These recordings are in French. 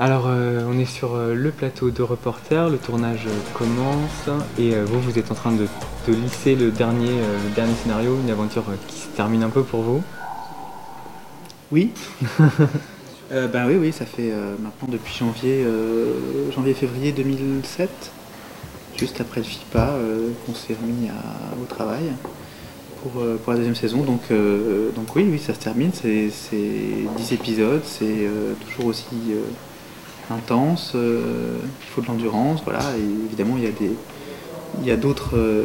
Alors, euh, on est sur euh, le plateau de reporter, le tournage euh, commence et vous, vous êtes en train de, de lisser le dernier, le dernier scénario, une aventure qui se termine un peu pour vous. Oui. Ben oui, oui, ça fait maintenant depuis janvier, janvier-février 2007, juste après le FIPA, qu'on s'est remis à- au travail pour, pour la deuxième saison. Donc, donc oui, oui, ça se termine. C'est c'est 10 épisodes, c'est toujours aussi intense. euh, il faut de l'endurance, voilà. Et évidemment, il y a des, il y a d'autres, euh,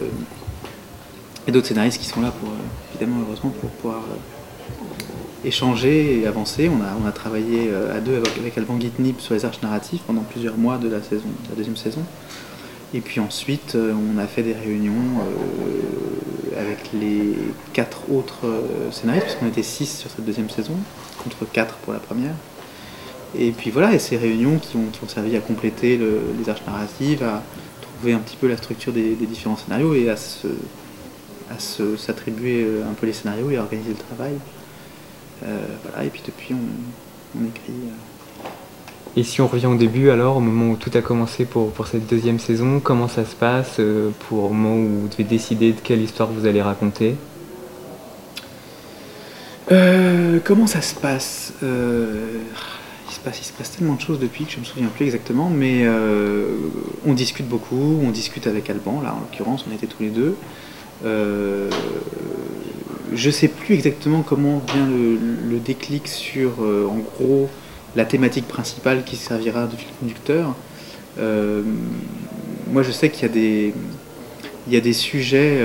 scénaristes qui sont là pour, euh, évidemment, heureusement, pour pouvoir échanger et avancer. On a, travaillé à deux avec, Alban Guitnip sur les arches narratives pendant plusieurs mois de la, saison, de la deuxième saison. Et puis ensuite, on a fait des réunions avec les quatre autres scénaristes, parce qu'on était six sur cette deuxième saison, contre quatre pour la première. Et puis voilà, et ces réunions qui ont, qui ont servi à compléter le- les arches narratives, à trouver un petit peu la structure des, des différents scénarios et à se à se- s'attribuer euh, un peu les scénarios et à organiser le travail. Euh, voilà, et puis depuis, on, on écrit. euh, Et si on revient au début, alors, au moment où tout a commencé pour, pour cette deuxième saison, comment ça se passe euh, pour au moment où vous devez décider de quelle histoire vous allez raconter? Comment ça se passe il, se passe il se passe tellement de choses depuis que je me souviens plus exactement, mais euh, on discute beaucoup, on discute avec Alban, là en l'occurrence, on était tous les deux. Euh, je sais plus exactement comment vient le, déclic sur, euh, en gros, la thématique principale qui servira de fil conducteur. Moi, je sais qu'il y a des, il y a des sujets.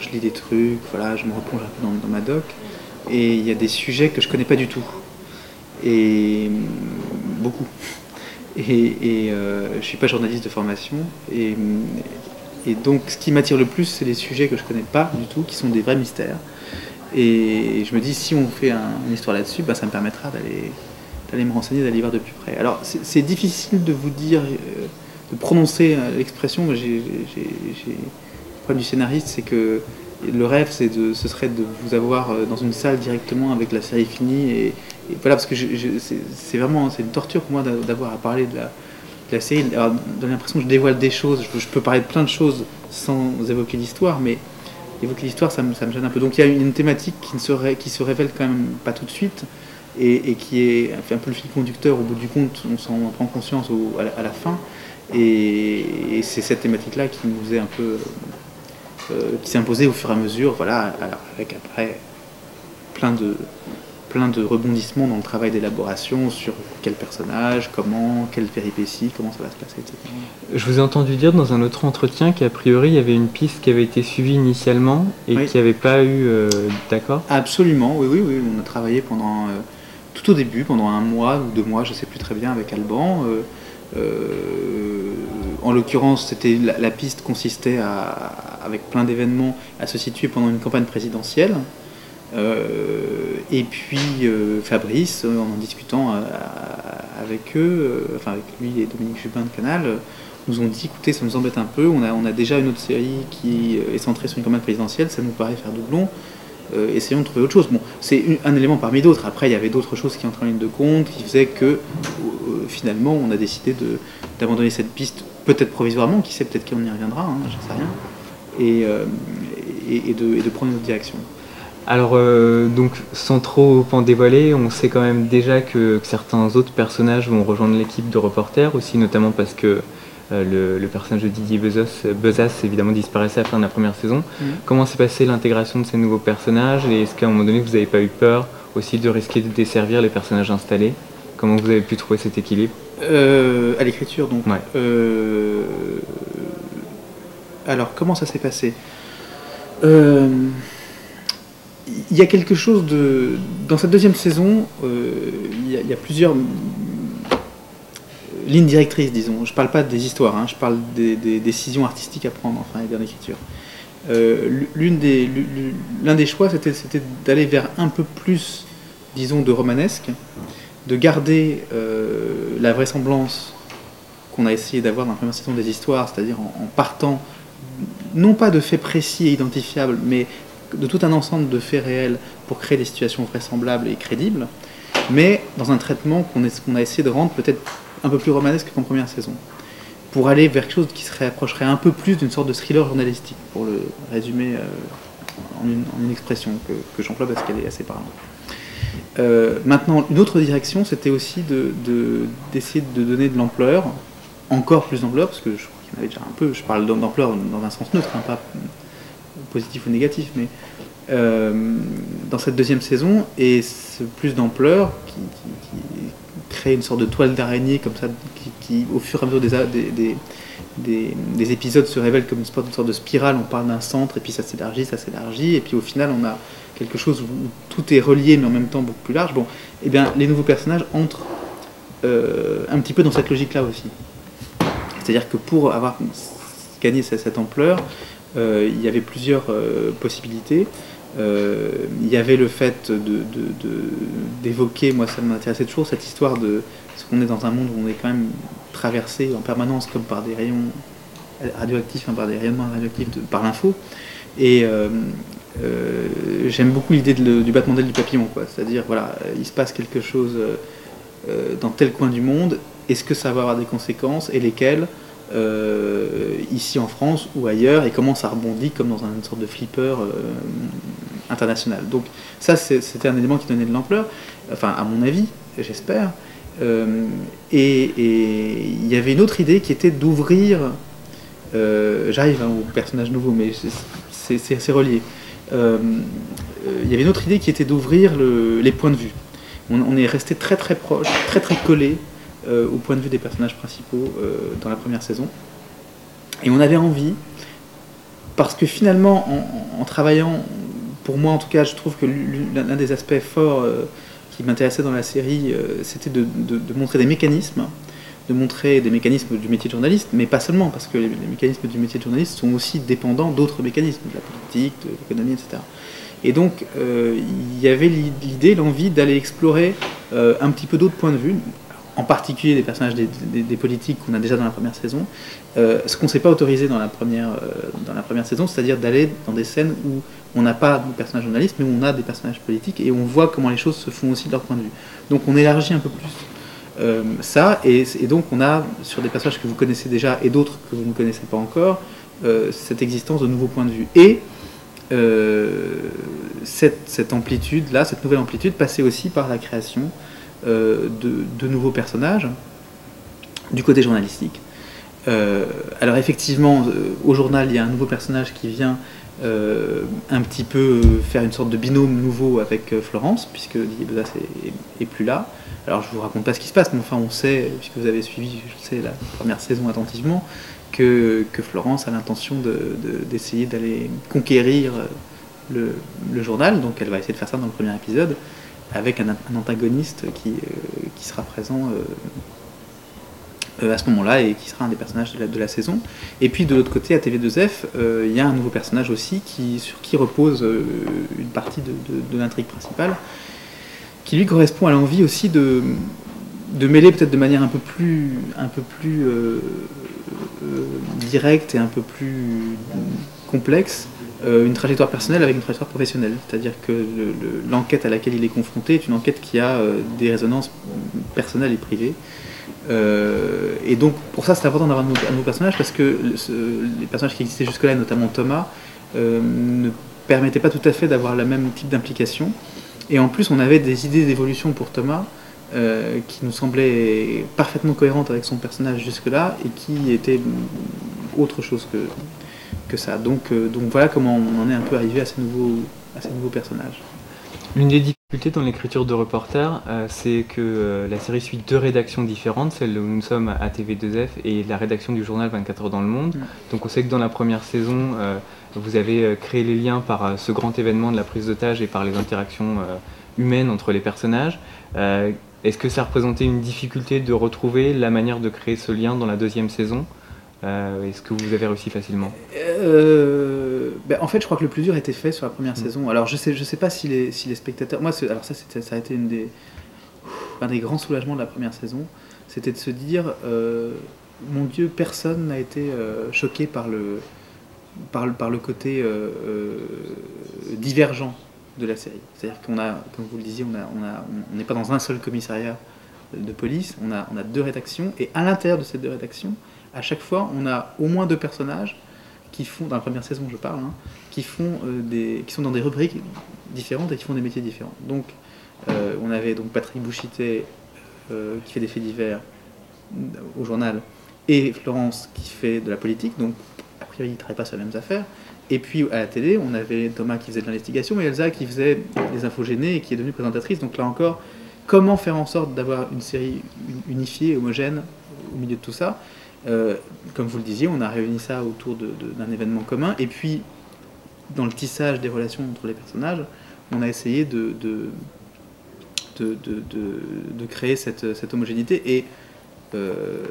je lis des trucs, voilà, je me replonge un peu dans ma doc, et il y a des sujets que je connais pas du tout, et beaucoup. Et, et euh, je suis pas journaliste de formation, et, donc ce qui m'attire le plus, c'est les sujets que je connais pas du tout, qui sont des vrais mystères. Et je me dis, si on fait un- une histoire là-dessus, bah, ça me permettra d'aller d'aller me renseigner, d'aller voir de plus près. Alors, c'est difficile de vous dire, euh, de prononcer euh, l'expression. Le problème du scénariste, c'est que le rêve, c'est de, ce serait de vous avoir euh, dans une salle directement avec la série finie. Et, voilà, parce que c'est vraiment c'est une torture pour moi d'a- d'avoir à parler de la, série. Donner l'impression que je dévoile des choses. Je, peux parler de plein de choses sans évoquer l'histoire, mais évoquer l'histoire, ça me, ça me gêne un peu. Donc il y a une, thématique qui, ne se révèle quand même pas tout de suite et, qui est un peu le fil conducteur au bout du compte, on s'en prend conscience à, la, fin. Et c'est cette thématique-là qui nous est un peu. Euh, qui s'est imposée au fur et à mesure, voilà, avec après plein de, plein de rebondissements dans le travail d'élaboration sur quel personnage, comment, quelle péripétie, comment ça va se passer, etc. Je vous ai entendu dire dans un autre entretien qu'a priori il y avait une piste qui avait été suivie initialement et Oui. qui n'avait pas eu euh, d'accord? Absolument, oui, oui, oui. On a travaillé pendant euh, tout au début, pendant un mois ou deux mois, je ne sais plus très bien, avec Alban. Euh, en l'occurrence, c'était la, la piste consistait à, avec plein d'événements, à se situer pendant une campagne présidentielle. Euh, et puis euh, Fabrice, euh, en en discutant avec eux, enfin avec lui et Dominique Jubin de Canal, nous ont dit écoutez, ça nous embête un peu, on a, déjà une autre série qui est centrée sur une campagne présidentielle, ça nous paraît faire doublon. Essayons de trouver autre chose. Bon, c'est un élément parmi d'autres. Après, il y avait d'autres choses qui entrent en ligne de compte, qui faisaient que finalement, on a décidé d'abandonner cette piste, peut-être provisoirement, qui sait, peut-être qu'on y reviendra, hein, j'en sais rien, et, euh, et, et de, et de prendre une autre direction. Alors, euh, donc, sans trop en dévoiler, on sait quand même déjà que, que certains autres personnages vont rejoindre l'équipe de reporters, aussi notamment parce que euh, le, le personnage de Didier Bezos, Bezas évidemment disparaissait à la fin de la première saison. Mhm. Comment s'est passée l'intégration de ces nouveaux personnages et est-ce qu'à un moment donné vous n'avez pas eu peur aussi de risquer de desservir les personnages installés? Comment vous avez pu trouver cet équilibre? Euh, à l'écriture, donc. Ouais. Euh, alors, comment ça s'est passé Euh, Il y a quelque chose de. Dans cette deuxième saison, euh, il y, a- il y a plusieurs euh, lignes directrices, disons. Je parle pas des histoires, hein, je parle des, décisions artistiques à prendre, enfin, et d'écriture. Euh, l'une des- L'un des choix, c'était c'était d'aller vers un peu plus, disons, de romanesque, de garder euh, la vraisemblance qu'on a essayé d'avoir dans la première saison des histoires, c'est-à-dire en partant non pas de faits précis et identifiables, mais de tout un ensemble de faits réels pour créer des situations vraisemblables et crédibles, mais dans un traitement qu'on a essayé de rendre peut-être un peu plus romanesque qu'en première saison, pour aller vers quelque chose qui se rapprocherait un peu plus d'une sorte de thriller journalistique, pour le résumer euh, en, une, expression que, j'emploie parce qu'elle est assez parlante. Euh, maintenant, une autre direction, c'était aussi d'essayer de, de, donner de l'ampleur, encore plus d'ampleur, parce que je avait déjà un peu, je parle d'ampleur dans un sens neutre, hein, pas positif ou négatif, mais euh, dans cette deuxième saison, et ce plus d'ampleur qui, crée une sorte de toile d'araignée comme ça, qui, au fur et à mesure des, des, des, des, épisodes se révèle comme une sorte de spirale, on parle d'un centre, et puis ça s'élargit, ça s'élargit, et puis au final on a quelque chose où tout est relié mais en même temps beaucoup plus large, bon, eh bien les nouveaux personnages entrent euh, un petit peu dans cette logique-là aussi. C'est-à-dire que pour avoir gagné cette, ampleur, euh, il y avait plusieurs euh, possibilités. Euh, il y avait le fait d'évoquer, moi ça m'intéressait toujours, cette histoire de ce qu'on est dans un monde où on est quand même traversé en permanence comme par des rayons radioactifs, hein, par des rayonnements radioactifs par l'info. Et j'aime beaucoup l'idée du battement d'aile du papillon, c'est-à-dire voilà, il se passe quelque chose dans tel coin du monde, est-ce que ça va avoir des conséquences et lesquelles euh, ici en France ou ailleurs et comment ça rebondit comme dans une sorte de flipper euh, international. Donc ça c'était un élément qui donnait de l'ampleur, enfin à mon avis, j'espère. Euh, et il y avait une autre idée qui était d'ouvrir, j'arrive hein, au personnage nouveau mais c'est relié, il y avait une autre idée qui était d'ouvrir le, les points de vue. On, on est resté très très proche, très très collé euh, au point de vue des personnages principaux euh, dans la première saison. Et on avait envie, parce que finalement, en, travaillant, pour moi en tout cas, je trouve que l'un des aspects forts euh, qui m'intéressait dans la série, c'était de, montrer des mécanismes, de montrer des mécanismes du métier de journaliste, mais pas seulement, parce que les, mécanismes du métier de journaliste sont aussi dépendants d'autres mécanismes, de la politique, de l'économie, etc. Et donc, il y avait l'idée, l'envie d'aller explorer un petit peu d'autres points de vue, en particulier des personnages des, politiques qu'on a déjà dans la première saison, euh, ce qu'on ne s'est pas autorisé dans la première, euh, dans la première saison, c'est-à-dire d'aller dans des scènes où on n'a pas de personnages journalistes, mais où on a des personnages politiques et on voit comment les choses se font aussi de leur point de vue. Donc on élargit un peu plus euh, ça, et, donc on a sur des personnages que vous connaissez déjà et d'autres que vous ne connaissez pas encore, cette existence de nouveaux points de vue. Et cette, cette amplitude-là, cette nouvelle amplitude, passait aussi par la création de, de, nouveaux personnages du côté journalistique. Euh, alors effectivement, euh, au journal, il y a un nouveau personnage qui vient euh, un petit peu faire une sorte de binôme nouveau avec Florence, puisque Didier Bedas est, plus là. Alors je vous raconte pas ce qui se passe, mais enfin on sait, puisque vous avez suivi, la première saison attentivement, que, Florence a l'intention d'essayer de, de, d'aller conquérir le, journal, donc elle va essayer de faire ça dans le premier épisode avec un, antagoniste qui, euh, qui, sera présent euh, à ce moment-là et qui sera un des personnages de la, saison. Et puis de l'autre côté, à TV2F, euh, il y a un nouveau personnage aussi sur qui repose une partie de, l'intrigue principale, qui lui correspond à l'envie aussi de, de mêler peut-être de manière un peu plus, un peu plus directe et un peu plus complexe euh, une trajectoire personnelle avec une trajectoire professionnelle. C'est-à-dire que l'enquête le, le, à laquelle il est confronté est une enquête qui a euh, des résonances personnelles et privées. Euh, et donc, pour ça, c'est important d'avoir un, nouveau personnage parce que les personnages qui existaient jusque-là, notamment Thomas, euh, ne permettaient pas tout à fait d'avoir le même type d'implication. Et en plus, on avait des idées d'évolution pour Thomas euh, qui nous semblaient parfaitement cohérentes avec son personnage jusque-là et qui étaient autre chose que, que ça. Donc, euh, donc voilà comment on en est un peu arrivé à ces nouveaux, à ces nouveaux personnages. L'une des difficultés dans l'écriture de reporter, euh, c'est que euh, la série suit deux rédactions différentes, celle où nous sommes à TV2F et la rédaction du journal 24 heures dans le monde. Mmh. Donc on sait que dans la première saison, euh, vous avez créé les liens par ce grand événement de la prise d'otage et par les interactions humaines entre les personnages. Est-ce que ça représentait une difficulté de retrouver la manière de créer ce lien dans la deuxième saison? Euh, Est-ce que vous avez réussi facilement euh, ben, En fait, je crois que le plus dur était fait sur la première mmh. saison. Alors, je sais, je sais pas si les, si les spectateurs. Moi, alors ça, ça a été une des, un des grands soulagements de la première saison. C'était de se dire euh, mon Dieu, personne n'a été choqué par le, par, le, par le côté divergent de la série. C'est-à-dire qu'on a, comme vous le disiez, on n'est on a, on n'est pas dans un seul commissariat de police, on a, on a deux rédactions, et à l'intérieur de ces deux rédactions, à chaque fois, on a au moins deux personnages qui font, dans la première saison je parle, hein, qui, font, euh, des, qui sont dans des rubriques différentes et qui font des métiers différents. Donc, euh, on avait donc Patrick Bouchité euh, qui fait des faits divers au journal, et Florence qui fait de la politique, donc a priori ils ne travaillent pas sur les mêmes affaires. Et puis à la télé, on avait Thomas qui faisait de l'investigation et Elsa qui faisait des infos gênées et qui est devenue présentatrice. Donc là encore, comment faire en sorte d'avoir une série unifiée, homogène au milieu de tout ça? Euh, Comme vous le disiez, on a réuni ça autour d'un événement commun. Et puis, dans le tissage des relations entre les personnages, on a essayé de, créer cette, cette homogénéité. Et euh,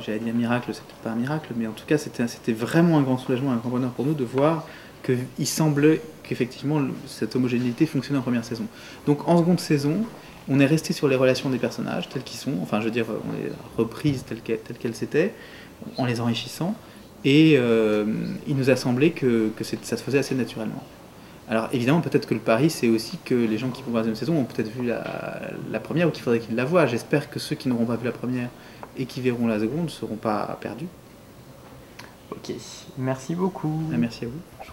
j'allais dire miracle, c'est pas un miracle, mais en tout cas c'était vraiment un grand soulagement, un grand bonheur pour nous de voir qu'il semblait qu'effectivement cette homogénéité fonctionnait en première saison. Donc en seconde saison, on est resté sur les relations des personnages telles qu'ils sont, enfin je veux dire, on les reprises telles qu'elles qu étaient, en les enrichissant, et euh, il nous a semblé que, que ça se faisait assez naturellement. Alors évidemment, peut-être que le pari, c'est aussi que les gens qui vont voir la deuxième saison ont peut-être vu la, première ou qu'il faudrait qu'ils la voient. J'espère que ceux qui n'auront pas vu la première et qui verront la seconde ne seront pas perdus. Ok, merci beaucoup. Ah, merci à vous.